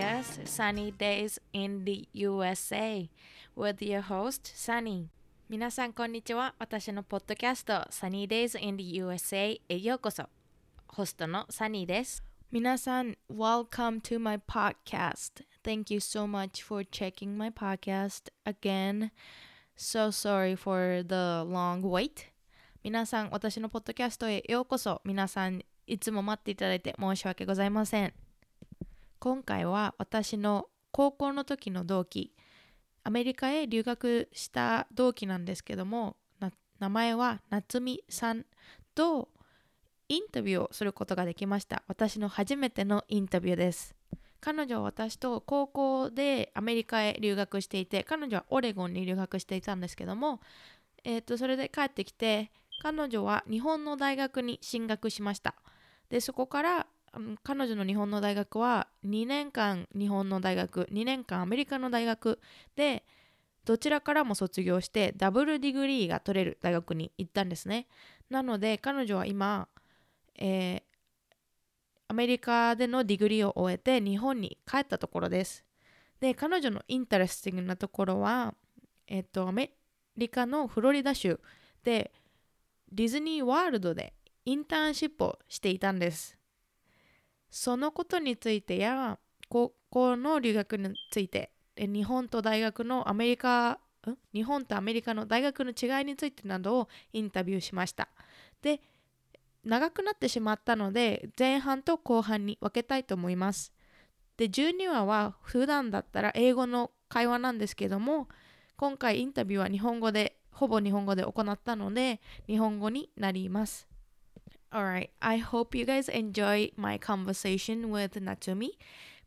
podcast Sunny Days in the USA with your host Sunny 皆さんこんにちは私のポッドキャスト Sunny Days in the USA へようこそホストの Sunny です皆さん Welcome to my podcast Thank you so much for checking my podcast again So sorry for the long wait 皆さん私のポッドキャストへようこそ皆さんいつも待っていただいて申し訳ございません今回は私の高校の時の同期アメリカへ留学した同期なんですけども名前は夏美さんとインタビューをすることができました。私の初めてのインタビューです。彼女は私と高校でアメリカへ留学していて彼女はオレゴンに留学していたんですけども、えー、とそれで帰ってきて彼女は日本の大学に進学しました。でそこから彼女の日本の大学は2年間日本の大学2年間アメリカの大学でどちらからも卒業して double degree が取れる大学に行ったんですね。なので彼女は今、えー、アメリカでの degree を終えて日本に帰ったところです。で彼女の interesting なところはえっ、とアメリカのフロリダ州でディズニーワールドでインターンシップをしていたんです。そのことについてや高校の留学について日本と大学のアメリカ日本とアメリカの大学の違いについてなどをインタビューしました。で長くなってしまったので前半と後半に分けたいと思います。で12話は普段だったら英語の会話なんですけども今回インタビューは日本語でほぼ日本語で行ったので日本語になります。Alright, I hope you guys enjoy my conversation with Natsumi.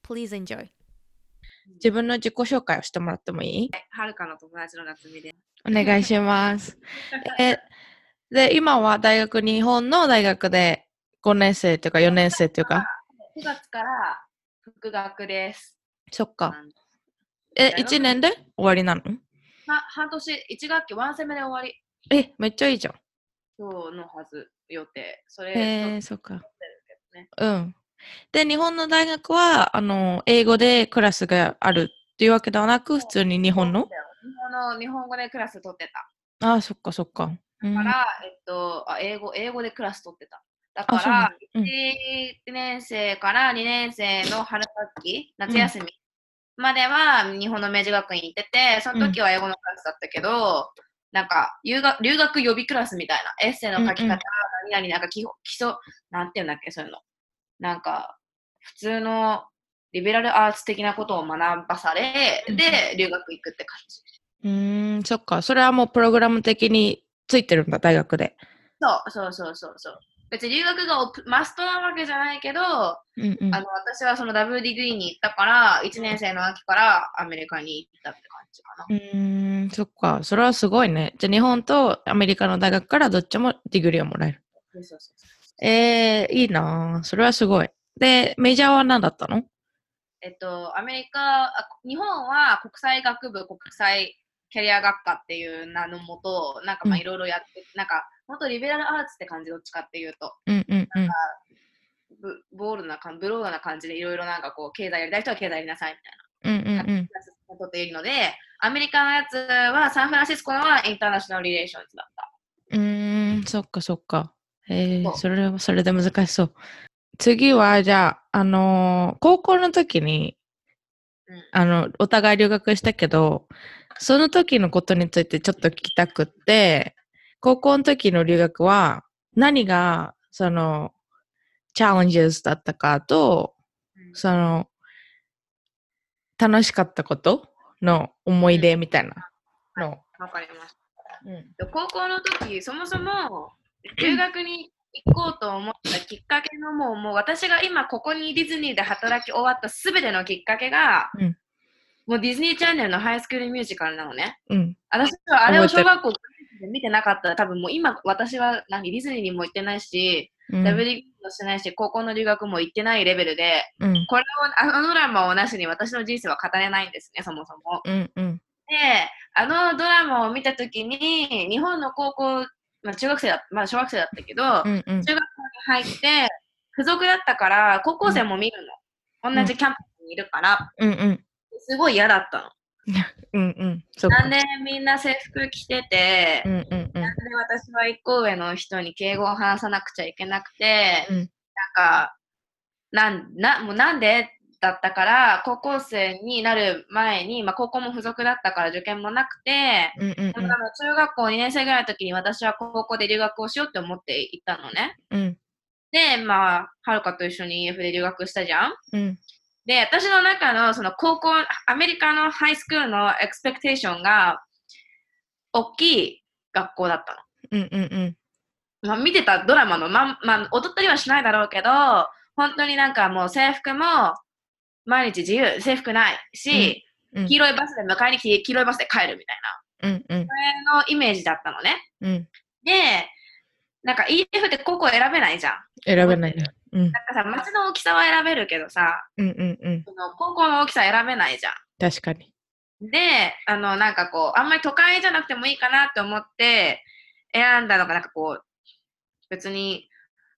Please enjoy. 自分の自己紹介をしてもらってもいい？はるかの友達の夏美で。お願いします。えで、今は大学、日本の大学で5年生というか4年生というか？9月から復学です。そっか。え、1年で終わりなの？は半年、1学期、ワンセメで終わり。え、めっちゃいいじゃん。そうのはず。予定。それ、えー、そっか。うん。で、日本の大学は、あの、英語でクラスがあるっていうわけではなく、普通に日本の？日本の日本語でクラス取ってた。ああ、そっかそっか。だから、うん、えっとあ、英語、英語でクラス取ってた。だから、1年生から2年生の春学期、夏休みまでは日本の明治学院行ってて、その時は英語のクラスだったけど、なんか留学、留学予備クラスみたいな、エッセイの書き方、うんうん、何々、なんか基礎、なんていうんだっけ、そういうの。なんか、普通のリベラルアーツ的なことを学ばされ、うん、で、留学行くって感じ。うん、そっか。それはもうプログラム的についてるんだ、大学で。そうそうそうそうそう。別に留学がマストなわけじゃないけど、うんうん、あの私はその double degree に行ったから、1年生の秋からアメリカに行ったって感じかな。うん、そっか。それはすごいね。じゃあ日本とアメリカの大学からどっちも degree をもらえる。えー、いいなそれはすごい。で、 major は何だったの？えっと、アメリカ、日本は国際学部、国際キャリア学科っていう名のもと、なんかまあいろいろやって、うん、なんか本当リベラルアーツって感じどっちかっていうと、うんうんうん、なんかブボールな感ブロードな感じでいろいろなんかこう経済やりたい人は経済やりなさいみたいな。うんうんうんとっているので、アメリカのやつはサンフランシスコのはインターナショナルリレーションズだった。うーん、そっかそっか。えー、それはそれで難しそう。次は、じゃあ、あのー、高校の時に、うん、あの、お互い留学したけど、その時のことについてちょっと聞きたくって、高校の時の留学は何が、その、チャレンジズだったかと、その、楽しかったことの思い出みたいなの。わかります。うん、高校の時、そもそも留学に行こうと思ったきっかけのもう、もう私が今ここにディズニーで働き終わったすべてのきっかけが、うん、もうディズニーチャンネルのハイスクールミュージカルなのね。うん、私はあれを小学校で見てなかったら多分もう今私は何ディズニーにも行ってないし、うん、WD もしてないし、高校の留学も行ってないレベルで、うん、これを、あのドラマをなしに私の人生は語れないんですね、そもそも。うんうん、で、あのドラマを見たときに、日本の高校、まあ、中学生だまだ小学生だったけど、うんうん、中学校に入って、付属だったから、高校生も見るの。同じキャンプにいるから、うんうん。すごい嫌だったの。うんうん。そなんでみんな制服着てて、うんうんうん。なんで私は一個上の人に敬語を話さなくちゃいけなくて、うんなんか、なんなもうなんでだったから、高校生になる前に、まあ、高校も付属だったから受験もなくて、うんうんでもあの中学校2年生ぐらいの時に私は高校で留学をしようって思って行ったのね。うん。で、まあ、はるかと一緒に EF で留学したじゃん。うん。で、私の中のその高校、アメリカのハイスクールのエクスペクテーションが、大きい学校だったの。うんうんうん。まあ、見てたドラマの、ままあ、踊ったりはしないだろうけど、本当になんかもう制服も毎日自由、制服ないし、うん黄色いバスで迎えに来て、黄色いバスで帰るみたいな、うんうんそれのイメージだったのね。うん。で、なんか EF って高校選べないじゃん。選べないね。うんなんかさ、街の大きさは選べるけどさ、うんうんうん。その高校の大きさ選べないじゃん。確かに。で、あの、なんかこう、あんまり都会じゃなくてもいいかなって思って選んだのが、なんかこう、別に、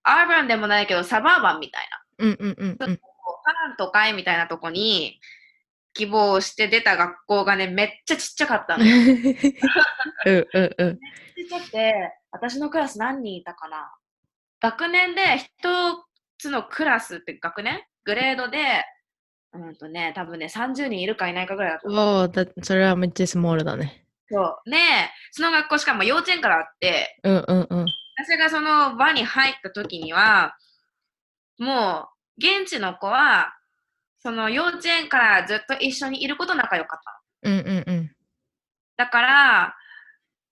アーバンでもないけど、サバーバンみたいな。うんうんうんう半都会みたいなとこに希望して出た学校がね、めっちゃちっちゃかったの。めっちうんうんうん。ゃちっちゃくて、私のクラス何人いたかな学年で一つのクラスって学年？グレードで、うんとね、多分ね、30人いるかいないかぐらいだったの。おそれはめっちゃスモールだね。そう。で、その学校しかも幼稚園からあって、うんうんうん。私がその場に入った時には、もう、現地の子は、その幼稚園からずっと一緒にいること仲良かったの。うんうんうん。だから、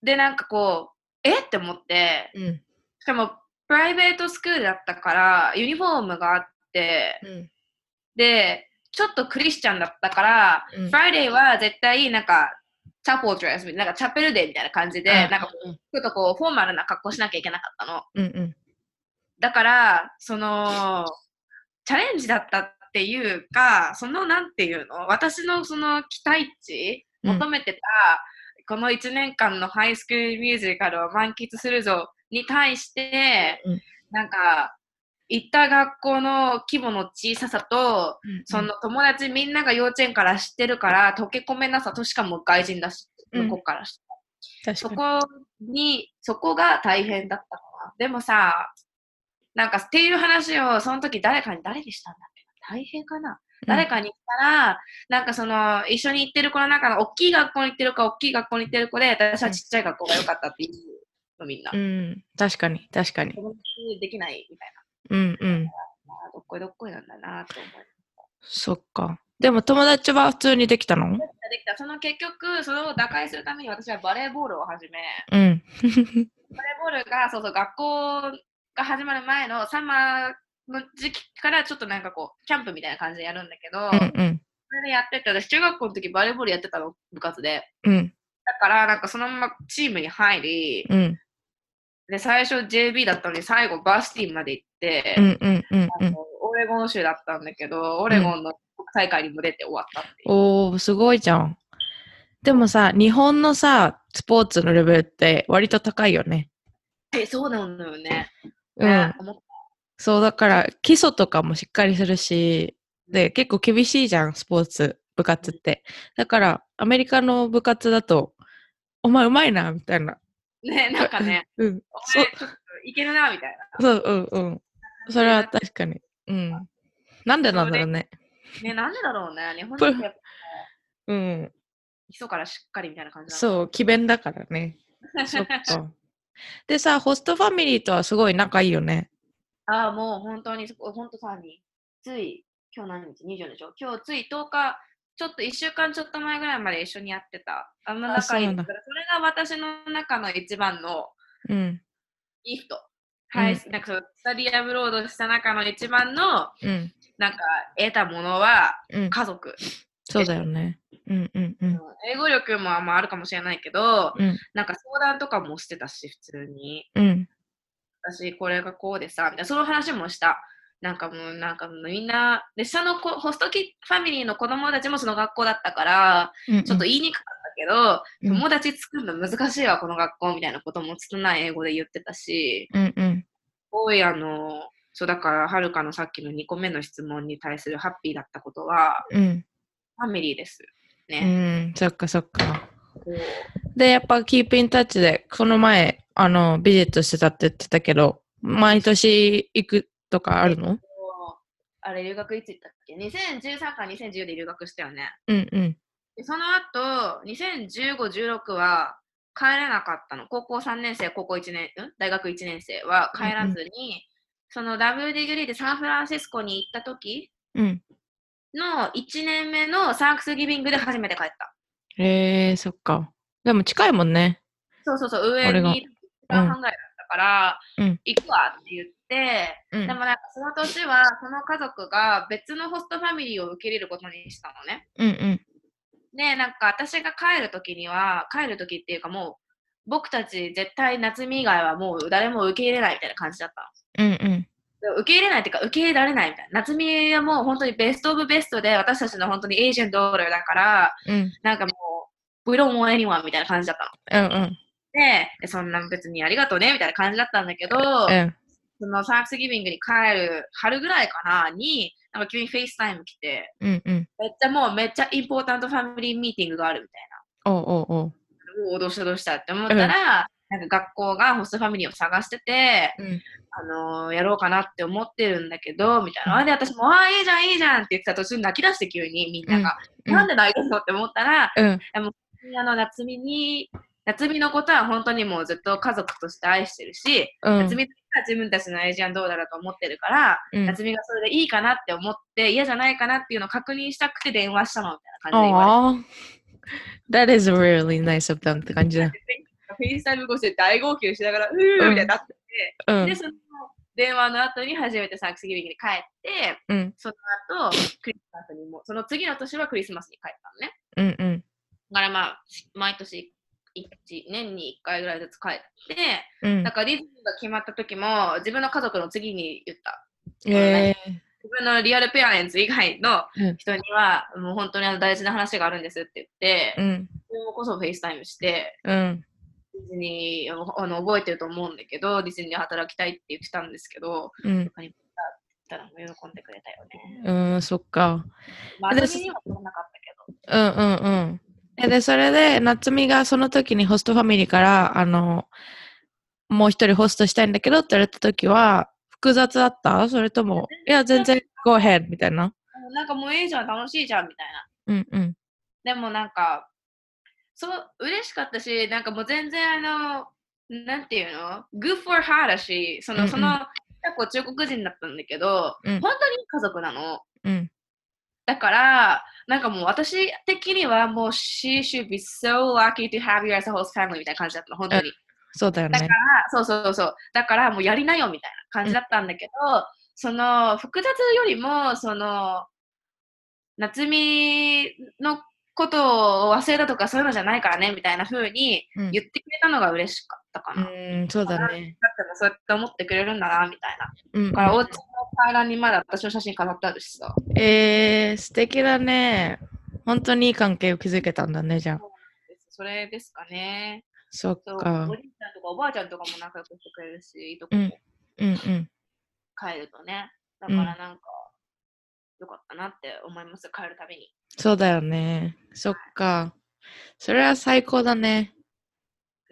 で、なんかこう、え？って思って、うんしかも、 private school だったから、ユニフォームがあって、うんで、ちょっとクリスチャンだったから、うん。 Friday は絶対、なんか、チャポードレス、なんかチャペルデーみたいな感じで、あなんか、ちょっとこう、フォーマルな格好しなきゃいけなかったの。うんうん。だから、その、チャレンジだったっていうか、その、なんていうの？私のその期待値、うん。求めてた、この1年間のハイスクールミュージカルを満喫するぞに対して、うんなんか、行った学校の規模の小ささと、うん。その友達みんなが幼稚園から知ってるから、溶け込めなさとしかも外人だし、うん向こうからしてそ確かに。こに、そこが大変だったかな。でもさ、なんかっていう話をその時誰かに誰にしたんだっけ大変かな、誰かに言ったら、なんかその一緒に行ってる子の中の大きい学校に行ってるか大きい学校に行ってる子で、私はちっちゃい学校が良かったっていうのみんな。うん。確かに確かに。できないみたいうんうん。な。あどっこいどっこいなんだなと思いそっか。でも友達は普通にできたの？できたできた。その結局、それを打開するために私はバレーボールを始め、うん。バレーボールが、そうそう、学校が始まる前のサマーの時期からちょっとなんかこう、キャンプみたいな感じでやるんだけど、うんうん。それでやってて、私中学校の時バレーボールやってたの、部活で。うんだから、なんかそのままチームに入り、うんで、最初 JB だったのに最後バースティーまで行って、うんうんうんうん。あのオレゴン州だったんだけど、オレゴンの大会にも出て終わったっていう。おー、すごいじゃん。でもさ、日本のさ、スポーツのレベルって割と高いよね。え、そうなんだよね。うんそう、だから基礎とかもしっかりするし、で、結構厳しいじゃん、スポーツ、部活って。だから、アメリカの部活だと、お前うまいな、みたいな。ね、なんかね、うん。おそう前、ちょっといけるな、みたいな。そう、うんうん。それは確かに。うん。なんでなんだろうね。ね、なんでだろうね。日本プ人ってうん。基礎からしっかりみたいな感じそう、詭弁だからね。そっか。でさ、ホストファミリーとはすごい仲いいよね。ああ、もう本当に、そこ本当さに、つい、今日何日 ?20 でしょ？今日つい10日、ちょっと1週間ちょっと前ぐらいまで一緒にやってた。あん仲いいからそれが私の中の一番のうん。ギフト。はい、なんかそう、スタディアブロードした中の一番の、うん。なんか、得たものはうん。家族。そうだよね。うんうんうん。英語力もまああるかもしれないけど、うんなんか相談とかもしてたし、普通に。うん。私これがこうでさ、みたいな、その話もした。なんかもう、なんかもうみんな、で、下の子ホストキファミリーの子供たちもその学校だったから、うん。ちょっと言いにくかったけど、うん友達作るの難しいわ、この学校みたいなことも拙い英語で言ってたし、うんうん。すごいあの、そうだから、はるかのさっきの2個目の質問に対するハッピーだったことは、うん。ファミリーです。うね。ん、そっかそっか。で、やっぱキープインタッチで、この前、あの、ビジットしてたって言ってたけど、毎年行くとかあるの？そうあれ、留学いつ行ったっけ ?2013 か2014で留学したよね。うんうん。でその後、2015、16は帰れなかったの。高校3年生、高校1年、ん？大学1年生は帰らずに、そのダブルディグリーでサンフランシスコに行った時うん。の1年目のサンクスギビングで初めて帰った。へえー、そっか。でも近いもんね。そうそうそう、上に1時間半ぐらいだったから、うん行くわって言って、うんでもなんかその年はその家族が別のホストファミリーを受け入れることにしたのね。うんうん。で、なんか私が帰るときには、帰るときっていうかもう、僕たち絶対夏美以外はもう誰も受け入れないみたいな感じだったの。うんうん。で受け入れないっていうか、受け入れられないみたいな。夏美はもう本当に best of best で、私たちの本当にエージェントだから、うんなんかもう、We don't want anyone みたいな感じだったの。うんうん。で、でそんな別にありがとうねみたいな感じだったんだけど、うんその Thanksgiving に帰る春ぐらいかなに、なんか急に FaceTime 来て、うんうん。めっちゃもうめっちゃ important family meeting があるみたいな。おうおうおう。おおどうしたどうしたって思ったら、なんか学校がホストファミリーを探してて、うんあのーやろうかなって思ってるんだけど、みたいな。うんあで、私も、ああ、いいじゃん、いいじゃんって言ってた途中泣き出して急にみんなが、うんなんで泣いてんのって思ったら、うんあの、夏美に、夏美のことは本当にもうずっと家族として愛してるし、うん夏美は自分たちのエージェントどうだろうと思ってるから、うん。夏美がそれでいいかなって思って、嫌じゃないかなっていうのを確認したくて電話したのみたいな感じで言われて。Aw. That is really nice of them って感じだ。 FaceTime 越しで大号泣しながら、うーみたいになってて、うんで、。その電話の後に初めて Thanksgiving に帰って、うんその後、クリスマスにも、その次の年はクリスマスに帰ったのね。うんうん。だからまあ、毎年一年に1回ぐらいずつ帰って、うんだ。からディズニーが決まった時も、自分の家族の次に言った。え自分の real parents 以外のうん人には、もう本当にあの大事な話があるんですって言って、ー。うん。自分こそ FaceTime して、うん。ディズニーあの覚えてると思うんだけど、ディズニーで働きたいって言ってたんですけど、うん。他にったら喜んでくれたよね。うん、そっか。まあ、で私にはなかったけど。うんうんうん。えで、それで、夏美がその時にホストファミリーから、あの、もう一人ホストしたいんだけどって言われた時は、複雑だった？それとも、いや、全然、go ahead みたいな？なんかもういいじゃん、楽しいじゃんみたいな。うんうん。でもなんか、そう、嬉しかったし、なんかもう全然あの、なんていうの ?good for her だし、その、うんうんその、結構中国人だったんだけど、うん本当に家族なの。うん。だから、なんかもう私的にはもう she should be so lucky to have you as a host family みたいな感じだったの、本当に。そうだよねだから。、そうそうそう。だからもうやりなよみたいな感じだったんだけど、その複雑よりも、その、夏美のことを忘れたとかそういうのじゃないからねみたいな風にうん言ってくれたのが嬉しかったかな。だってうん、そうだね。もそうやって思ってくれるんだなみたいな。うんだからお家の階段にまだ私の写真飾ってあるしさ。えー、素敵だね。本当にいい関係を築けたんだね、じゃあ。それですかね。そっかお。じいちゃんとかおばあちゃんとかも仲良くしてくれるし、いいとこうんもうんうん。帰るとね。だからなんか、よかったなって思います、帰るたびに。そうだよね。そっか。それは最高だね。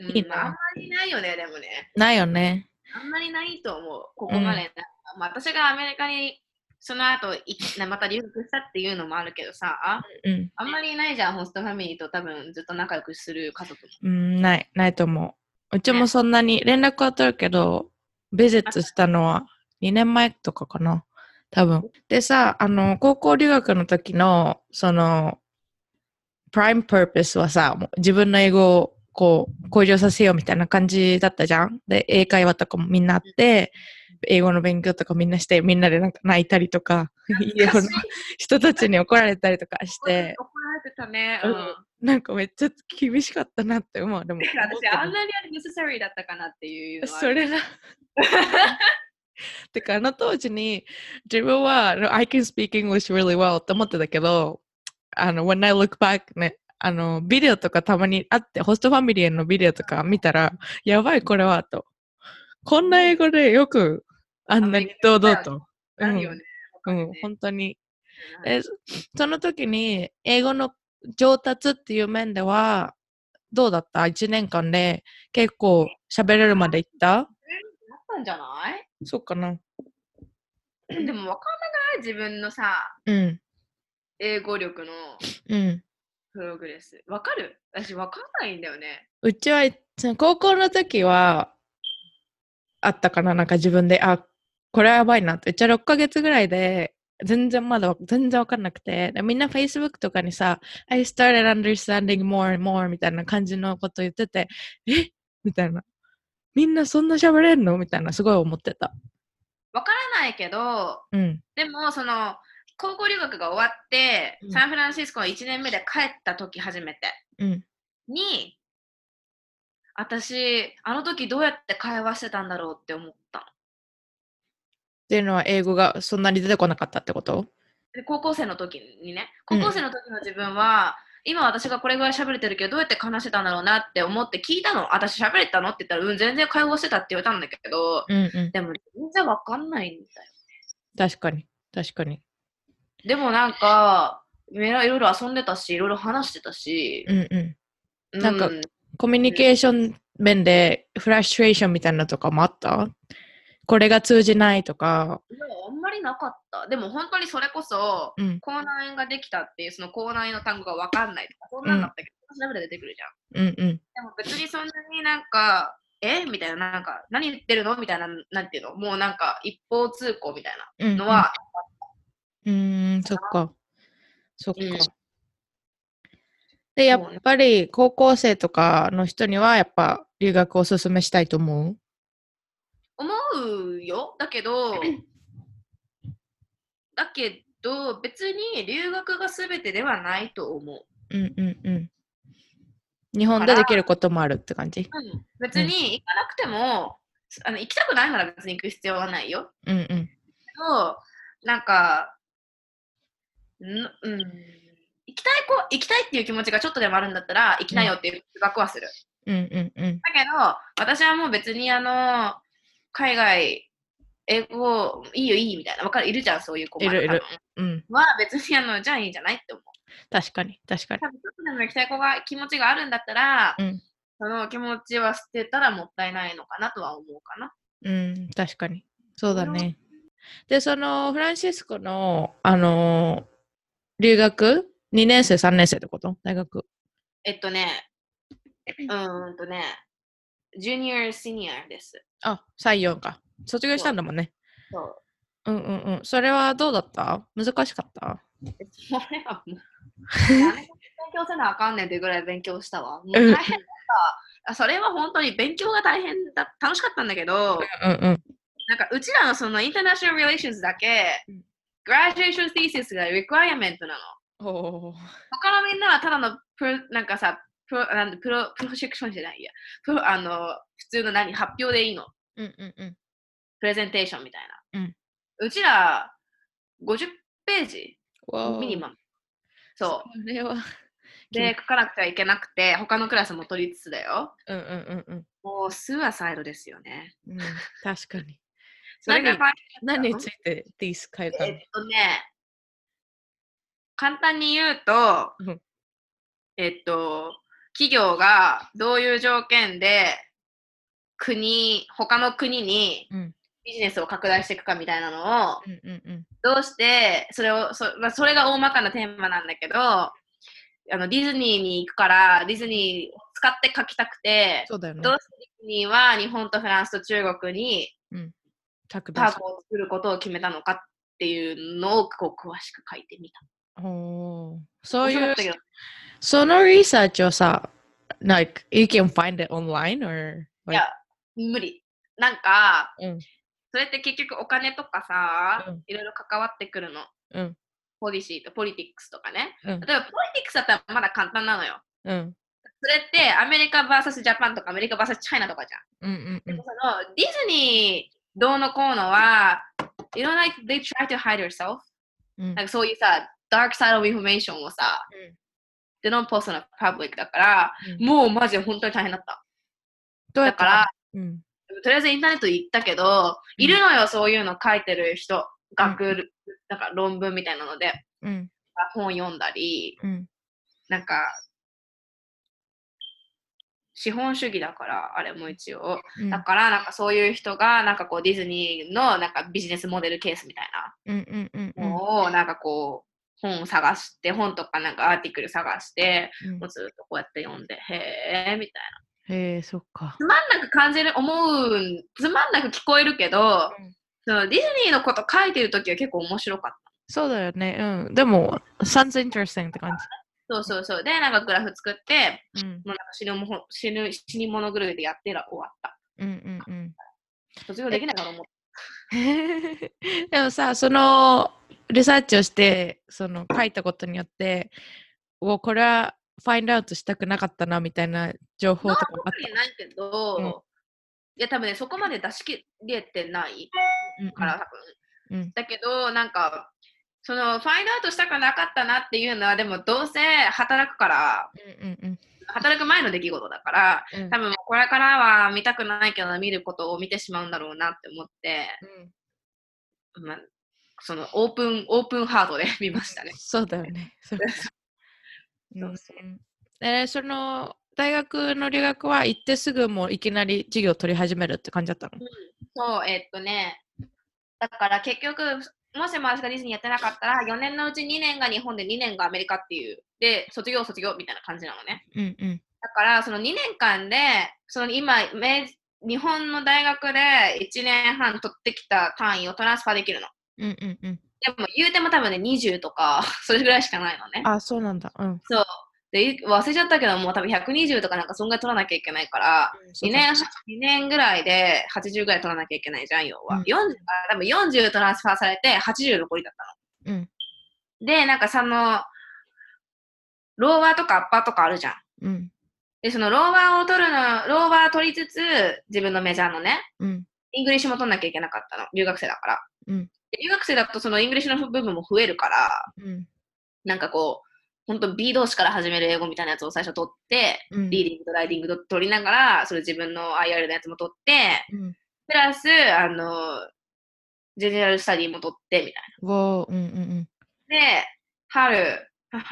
うんいいなまああんまりないよね、でもね。ないよね。あんまりないと思う、ここまで。まあ、私がアメリカにその後いまた留学したっていうのもあるけどさ、うん。あんまりいないじゃん、ホストファミリーと多分ずっと仲良くする家族も。うん、ない、ないと思う。うちもそんなに連絡は取るけど、ビジットしたのは2年前とかかな。多分。でさ、あの、高校留学の時の、その、プライムパーパスはさ、自分の英語をこう、向上させようみたいな感じだったじゃん。で、英会話とかもみんなあって、英語の勉強とかみんなして、みんなでなんか泣いたりとか、家の人たちに怒られたりとかして、怒られてたね。ううんん。なんかめっちゃ厳しかったなって思う。でも、私、あんなにあれ necessary だったかなっていう。それな。てか、あの当時に自分は I can speak English really well って思ってたけど、あの、when I look back ね、あの、ビデオとかたまにあって、ホストファミリーのビデオとか見たら、やばいこれはと。こんな英語でよくあんなに堂々と。うん、うん、本当に。ええ、その時に英語の上達っていう面では、どうだった ?1 年間で結構喋れるまでいった？なったんじゃない？そうかな。でも分かんない？自分のさ、うん、英語力のうん。プログレス。分かる？私分かんないんだよね。うちは、その高校の時は、あったかな？なんか自分で、あ、これはやばいなって。うちは6ヶ月ぐらいで、全然まだわ全然わかんなくて、でみんな Facebook とかにさ、I started understanding more and more みたいな感じのこと言ってて、え？みたいな。みんなそんな喋れんの？みたいな、すごい思ってた。分からないけど、うん。でもその高校留学が終わって、うんサンフランシスコの1年目で帰った時初めてうん。に私あの時どうやって会話してたんだろうって思ったのっていうのは英語がそんなに出てこなかったってこと？で高校生の時にね高校生の時の自分は、今私がこれぐらい喋れてるけどどうやって話してたんだろうなって思って聞いたの私喋れたのって言ったらうん全然会話してたって言われたんだけどうんうん。でも全然わかんないんだよ確かに。確かに。でもなんかいろいろ遊んでたしいろいろ話してたし、うんうん。うなんかコミュニケーション面でフラッシュレーションみたいなのとかもあった？これが通じないとか。あんまりなかった。でも本当にそれこそ、うん。口内炎ができたっていうその口内炎の単語がわかんないとか、そんなんだったけど、調べて出てくるじゃん。うんうん。でも別にそんなになんか、え？みたいな、なんか、何言ってるの？みたいな、なんていうの？もうなんか一方通行みたいうんなのは、うん、うーん、そっか。そっか。うんで、やっぱり高校生とかの人には、やっぱ留学をおすすめしたいと思う？思うよ。だけど、だけど、別に留学が全てではないと思う。うんうんうん。日本でできることもあるって感じ？うん、別に行かなくても、あの行きたくないなら別に行く必要はないよ。うんうん。けど、なんか、んうん、行きたい子、行きたいっていう気持ちがちょっとでもあるんだったら、行きなよっていう留学はする。うんうんうん。だけど、私はもう別にあの、海外、英語、いいよいいみたいな、わかる、いるじゃん、そういう子いるいるうん。は別にあの、じゃあいいんじゃないって思う。確かに、確かに。多分ちょっとでも行きたい子が気持ちがあるんだったら、うんその気持ちは捨てたらもったいないのかなとは思うかな。うん、確かに。そうだね。で、そのフランシスコの、あのー留学 ?2 年生、3年生ってこと？大学。えっとね、うーんとね、ジュニア、シニアです。あ、採用か。卒業したんだもんね。そう。うんうんうん。それはどうだった？難しかった？それはもう、何勉強せなあかんねんってぐらい勉強したわ。もう大変だった。あそれは本当に勉強が大変だ、楽しかったんだけど、うんうん。なんかうちらのそのインターナショナル・リレーションズだけうん、グラジュエーション・ティーシスが requirement なの。おー他のみんなはただのプロ、なんかさ、プロ、なんだプロ、プロジェクションじゃないや。プロ、あの、普通の何、発表でいいの。うんうんうん。プレゼンテーションみたいな。うんうちら、50ページミニマム。そそれは。う。で、書かなくてはいけなくて、他のクラスも取りつつだよ。うんうんうんうんもう、スーアサイドですよね。うん。確かに。何何についてティース書いたの？えっとね、簡単に言うと、うんえっと、企業がどういう条件で国、他の国にうんビジネスを拡大していくかみたいなのを、うんうんうん。どうして、それを、そ,、まあ、それが大まかなテーマなんだけど、あのディズニーに行くから、ディズニーを使って書きたくて、そうだよねど。うしてディズニーは日本とフランスと中国に拓パークを作ることを決めたのかっていうのをこう詳しく書いてみた。そういうそのリサーチをさ、like, you can find it online or いや、無理。なんか、うんそれって結局お金とかさ、うんいろいろ関わってくるの。うんポリシーとポリティックスとかね。うん例えばポリティックスだったらまだ簡単なのよ。うんそれってアメリカ VS ジャパンとかアメリカ VS チャイナとかじゃん。うんうんうんでもそのディズニーどうのこうのは、you know, like they try to hide yourself. うんなんかそういうさ、dark side of information をさ、they don't post on public だから、うんもうマジで本当に大変だった。どうやった？だから、うんとりあえずインターネット行ったけど、いるのよ、そういうの書いてる人。学、なんか論文みたいなので、うん。本読んだり、うん。なんか、資本主義だから、あれも一応。うんだから、なんかそういう人が、なんかこう、ディズニーのなんかビジネスモデルケースみたいなのを、なんかこう、本を探して、本とかなんかアーティクル探して、うんもうずっとこうやって読んで、へーみたいな。へえ、そっか。つまんなく感じる、思う、つまんなく聞こえるけど、うんそのディズニーのこと書いてるときは結構面白かった。そうだよね。うん。でも、sounds interesting って感そうそうそう。で、なんかグラフ作って、じ。うん。もうなんか死ぬもほ死ぬ死に物狂いでやってら終わった。うんうんうん。卒業できないかと思った。でもさ、そのリサーチをして、その書いたことによって、おこれはファインドアウトしたくなかったなみたいな情報とかもあっ特にないけど、うんいや多分ね、そこまで出し切れてないた。から、多分。うんだけど、なんか、そのファインドアウトしたくなかったなっていうのは、でもどうせ働くから、うんうんうん。働く前の出来事だから、うん。多分これからは見たくないけど見ることを見てしまうんだろうなって思って、うん。まあ、そのオープン、オープンハートで 見ましたね。そうだよね。そう そうそう。んえーその大学の留学は行ってすぐもういきなり授業取り始めるって感じだったの？そう、えっとね、だから結局、もしも私がディズニーやってなかったら、4年のうち2年が日本で2年がアメリカっていう、で、卒業、卒業みたいな感じなのね。うんうんだから、その2年間で、その今、め日本の大学で1年半取ってきた単位をトランスファーできるの。うんうんうんでも、言うても多分ね、20とか、それぐらいしかないのね。あそうなんだうんそう。で、忘れちゃったけど、もう多分120とかなんかそんぐらい取らなきゃいけないから、2年、二年ぐらいで80ぐらい取らなきゃいけないじゃん、要は。うん40あ多分40トランスファーされて80残りだったの。うんで、なんかその、ローワーとかアッパーとかあるじゃん。うんで、その lower を取るの、 lower 取りつつ、自分の major のね、うん English も取んなきゃいけなかったの。留学生だから。うんで留学生だとその English の部分も増えるから、うんなんかこう、本当 B 動詞から始める英語みたいなやつを最初取って、うん reading と writing と取りながら、それ自分の IR のやつも取って、うんプラス、あの、 general study も取って、みたいわーうんうんな。で、春、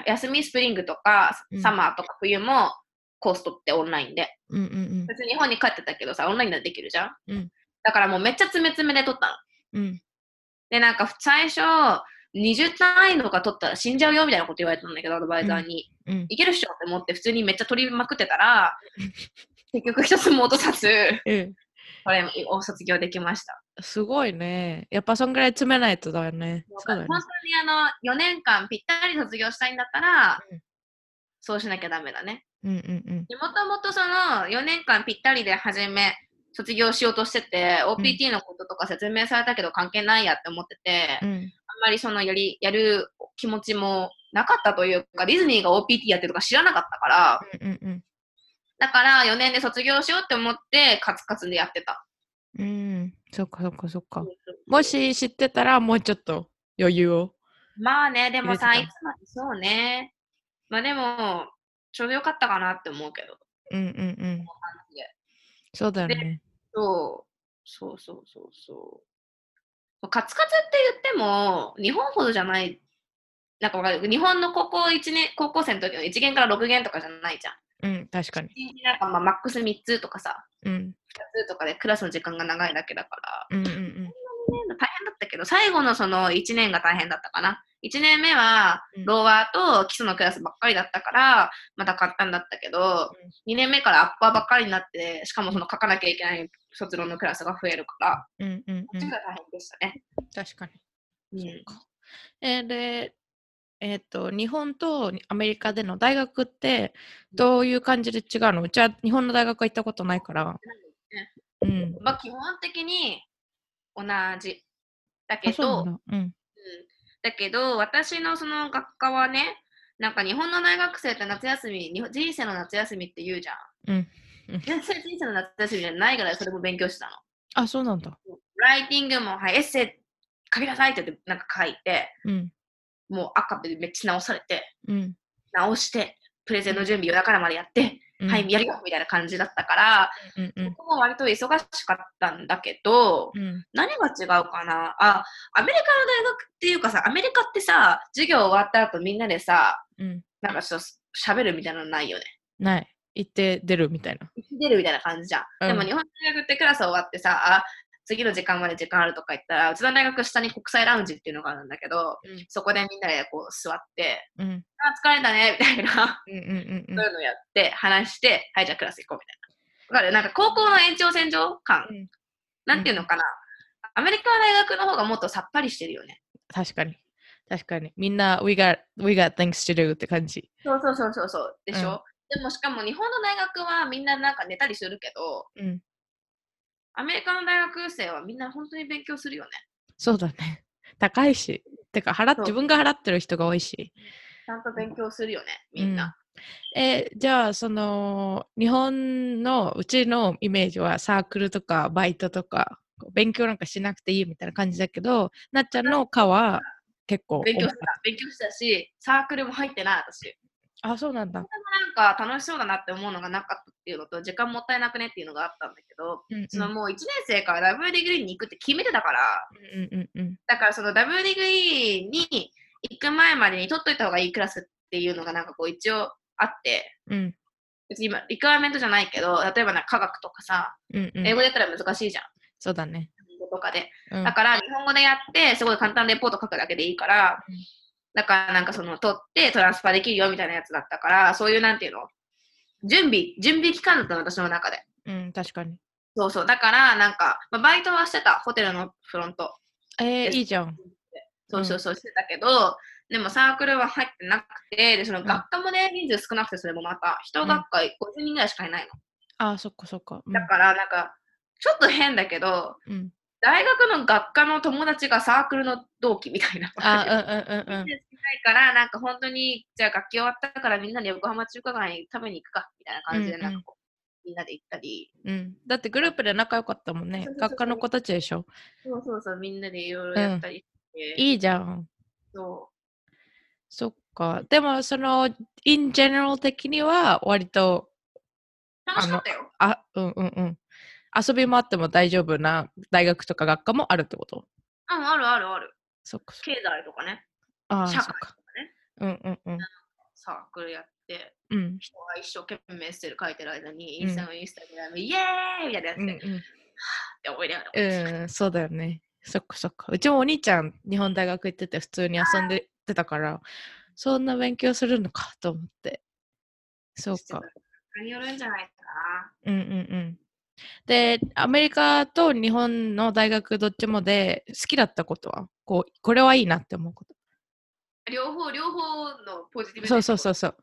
休みスプリングとかうん、サマーとか冬もコース取ってオンラインで。うんうんうん別に日本に帰ってたけどさ、オンラインでできるじゃん？うんだからもうめっちゃ詰め詰めで取ったの。うんで、なんか最初、20単位とか取ったら死んじゃうよみたいなこと言われたんだけど、アドバイザーに。うん。いけるっしょって思って普通にめっちゃ取りまくってたら、結局一つも落とさず、うん。これを卒業できました。すごいね。やっぱそんぐらい詰めないとだよね。そうだよね。本当にあの4年間ぴったり卒業したいんだったら、うん。そうしなきゃダメだね。もともとその4年間ぴったりで始め、卒業しようとしてて、OPT のこととか説明されたけど関係ないやって思ってて、うんまりそのやりやる気持ちもなかったというか、ディズニーが OPT やってるとか知らなかったから、うんうんだから4年で卒業しようって思って、カツカツでやってた。うん。うん。そっかそっかそっか。もし知ってたらもうちょっと余裕を。まあね、でもさ、いつまでそうね。まあでも、ちょうどよかったかなって思うけど。うんうんうん。で。そうだよね。そう、そうそうそうそう。カツカツって言っても、日本ほどじゃない。なんかわかる？日本の高校1年、高校生の時の1限から6限とかじゃないじゃん。うん確かに1日なんかまあマックス3つとかさ、うん2つとかでクラスの時間が長いだけだから、うんうんうん大変だったけど、最後のその1年が大変だったかな。1年目はうんローワーと基礎のクラスばっかりだったから、また簡単だったけど、2年目からアッパーばっかりになって、しかもその書かなきゃいけない卒論のクラスが増えるから、うんうんうんこっちが大変でしたね。確かにうんえーで、えっ、と、日本とアメリカでの大学ってどういう感じで違うの？うちは日本の大学は行ったことないから。うん。まあ、基本的に同じ。だけど。うん。だけど、私のその学科はね、なんか日本の大学生って夏休み、日本人生の夏休みって言うじゃん。うん。全然人生の夏休みじゃないぐらいそれも勉強してたの。あ、そうなんだ。ライティングも、はい、エッセイ書きなさいって言ってなんか書いて、うん。もう赤でめっちゃ直されて、うん。直して、プレゼンの準備夜中からまでやって、うん。はい、やるよみたいな感じだったから、うんうんここも割と忙しかったんだけど、うん。何が違うかな？あ、アメリカの大学っていうかさ、アメリカってさ、授業終わった後みんなでさ、うん。なんかちょっと喋るみたいなのないよね？ない。行って出るみたいな。出るみたいな感じじゃん。でも日本の大学ってクラス終わってさ、あ、次の時間まで時間あるとか言ったら、うちの大学下に国際ラウンジっていうのがあるんだけど、うん。そこでみんなでこう座って、うんあ、疲れたね、みたいな、うんそういうのやって、話して、はい、じゃあクラス行こうみたいな。わかるなんか高校の延長線上感、うん。なんていうのかな。アメリカの大学の方がもっとさっぱりしてるよね。確かに。確かに。みんな we got, we got things to do って感じ。そうそうそうそうそう。でしょ、うん。でもしかも日本の大学はみんななんか寝たりするけど、うんアメリカの大学生はみんな本当に勉強するよね。そうだね 高いしてか払自分が払ってる人が多いしちゃんと勉強するよね、みんな。えじゃあその日本のうちのイメージはサークルとかバイトとか勉強なんかしなくていいみたいな感じだけどなっちゃんの科は結構勉強した。勉強したし、サークルも入ってない、私。あそうなんだ、なんか楽しそうだなって思うのがなかったっていうのと、時間もったいなくねっていうのがあったんだけど、うんうん、そのもう1年生から double degree に行くって決めてたから、うんうんうんだからその double degree に行く前までに取っといた方がいいクラスっていうのがなんかこう一応あって、うん。別に今、 requirement じゃないけど、例えばなんか科学とかさ、うんうん。英語でやったら難しいじゃん。そうだね、とかで。うん。だから日本語でやって、すごい簡単なレポート書くだけでいいから、うんだからなんかその取ってトランスファーできるよみたいなやつだったから、そういうなんていうの？準備、準備期間だったの、私の中で。うん、確かに。そうそう。だからなんか、まあ、バイトはしてた、ホテルのフロント。えー、いいじゃん。そうそうそうしてたけど、でもサークルは入ってなくて、で、その学科もね、人数少なくて、それもまた、一学科50人ぐらいしかいないの。あそっかそっか。うん。だからなんか、ちょっと変だけど、うん大学の学科の友達がサークルの同期みたいな。あうんうんうんうん。ないから、なんか本当に、じゃあ学期終わったからみんなで横浜中華街に食べに行くか、みたいな感じで、うんうん。なんかこう、みんなで行ったり、うん、だってグループで仲良かったもんね。そうそうそう。学科の子たちでしょ？そうそうそう、みんなでいろいろやったりして、いいじゃん。そそっか。でもその in general 的には割とう。楽しかったよ。あうんうんうん遊びもあっても大丈夫な大学とか学科もあるってこと？うん、あるあるある。そっかそっか経済とかね、ああ社会とかかね、うんうんうんサークルやって、うん人が一生懸命してる書いてる間に、うんインスタのインスタグラム、イエーイみたいなやつで、うんうんって思いながら。うん、そうだよね。そっかそっか。うちもお兄ちゃん、日本大学行ってて普通に遊んでてたから、そんな勉強するのかと思って。そうか。によるんじゃないかうんうんうん。で、アメリカと日本の大学どっちもで好きだったことはこう、これはいいなって思うこな。両方、両方のポジティブと。そうそうそうそう。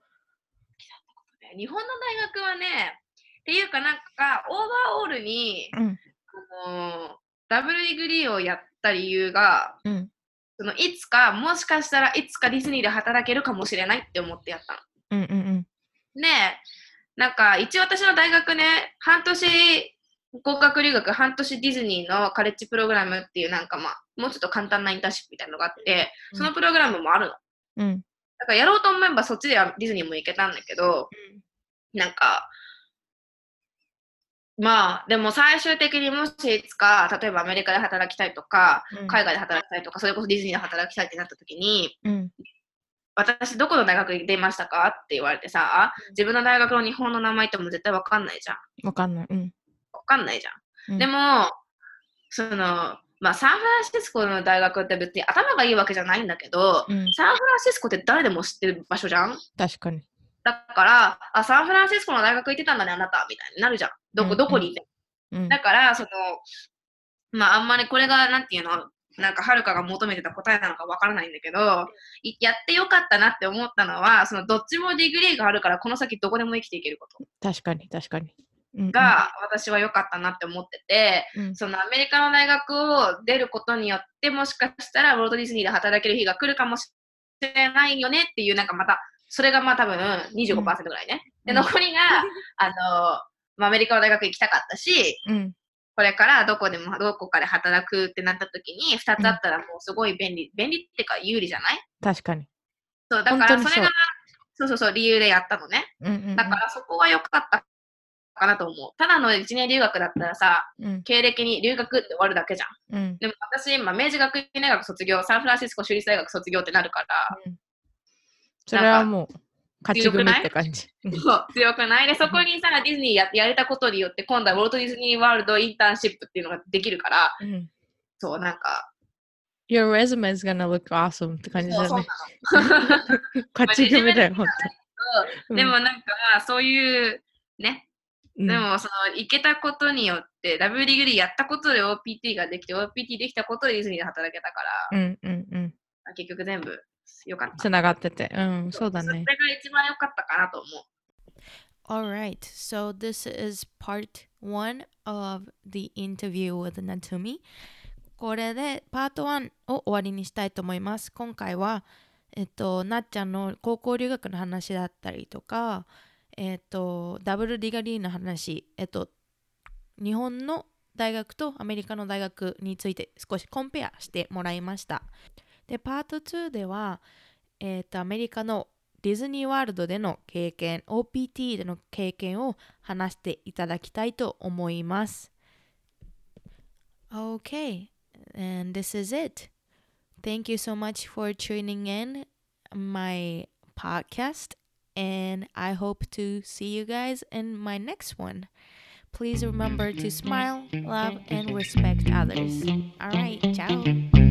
う。日本の大学はね、っていうかなんか、オーバーオールに、うんあのダブルディグリーをやった理由が、うんそのいつか、もしかしたらいつかディズニーで働けるかもしれないって思ってやったの。うんうんうん。で、なんか一応私の大学ね、半年合格留学、半年ディズニーのカレッジプログラムっていうなんかまあ、もうちょっと簡単なインターンシップみたいなのがあって、そのプログラムもあるの。うん。だからやろうと思えばそっちではディズニーも行けたんだけど、なんか、まあ、でも最終的にもしいつか、例えばアメリカで働きたいとか、うん。海外で働きたいとか、それこそディズニーで働きたいってなった時に、うん私どこの大学に出ましたか？って言われてさ、自分の大学の日本の名前ってもう絶対わかんないじゃん。わかんない。うん。わかんないじゃん。うんでも、その、まあ、サンフランシスコの大学って別に頭がいいわけじゃないんだけど、うん、サンフランシスコって誰でも知ってる場所じゃん？確かに。だから、あ、サンフランシスコの大学行ってたんだね、あなた、みたいになるじゃん。どこ、うんどこにいても。うんだから、その、まあ、あんまりこれが、なんていうの、なんか、はるかが求めてた答えなのかわからないんだけど、いやってよかったなって思ったのは、その、どっちも degree があるから、この先どこでも生きていけること。確かに、確かに。うんが、私は良かったなって思ってて、うん。そのアメリカの大学を出ることによって、もしかしたらウォルト・ディズニーで働ける日が来るかもしれないよねっていう、なんかまた、それがまあ多分25%ぐらいね。で、うん。残りが、あの、まあ、アメリカの大学行きたかったし、うんこれからどこでも、どこかで働くってなった時に、2つあったらもうすごい便利、便利ってか有利じゃない？確かに。そう、だからそれが、そうそうそう、理由でやったのね。うんうんうんだからそこは良かったかなと思う。ただの1年留学だったらさ、うん経歴に留学って終わるだけじゃん。うんでも私今、明治学院大学卒業、サンフランシスコ州立大学卒業ってなるから、うんそれはもう勝ち組って感じ。うんそう強くない？で、そこにさ、ディズニーややれたことによって、今度はウォルト・ディズニー・ワールド・インターンシップっていうのができるから、うん。そう、なんか、Your resume is gonna look awesome って感じそうそうだね。勝ち組だよ、ほん。と。でもなんかまあ、そういう、ね、うん、でもその、行けたことによって、ダブルディグリーやったことで OPT ができて、OPT できたことでディズニーで働けたから、うんうんうん。結局全部良かった。つながってて。うん、そうだそれね。が一番良かったかなと思う。Alright, so this is part one of the interview with Natumi. これでパート1を終わりにしたいと思います。今回は、えっと、なっちゃんの高校留学の話だったりとか、えっと、ダブルディガリーの話、えっと、日本の大学とアメリカの大学について少しコンペアしてもらいました。で、パート2では、えっと、アメリカのディズニーワールドでの経験、OPT での経験を話していただきたいと思います。Okay, and this is it. Thank you so much for tuning in my podcast, and I hope to see you guys in my next one. Please remember to smile, love, and respect others. All right, ciao.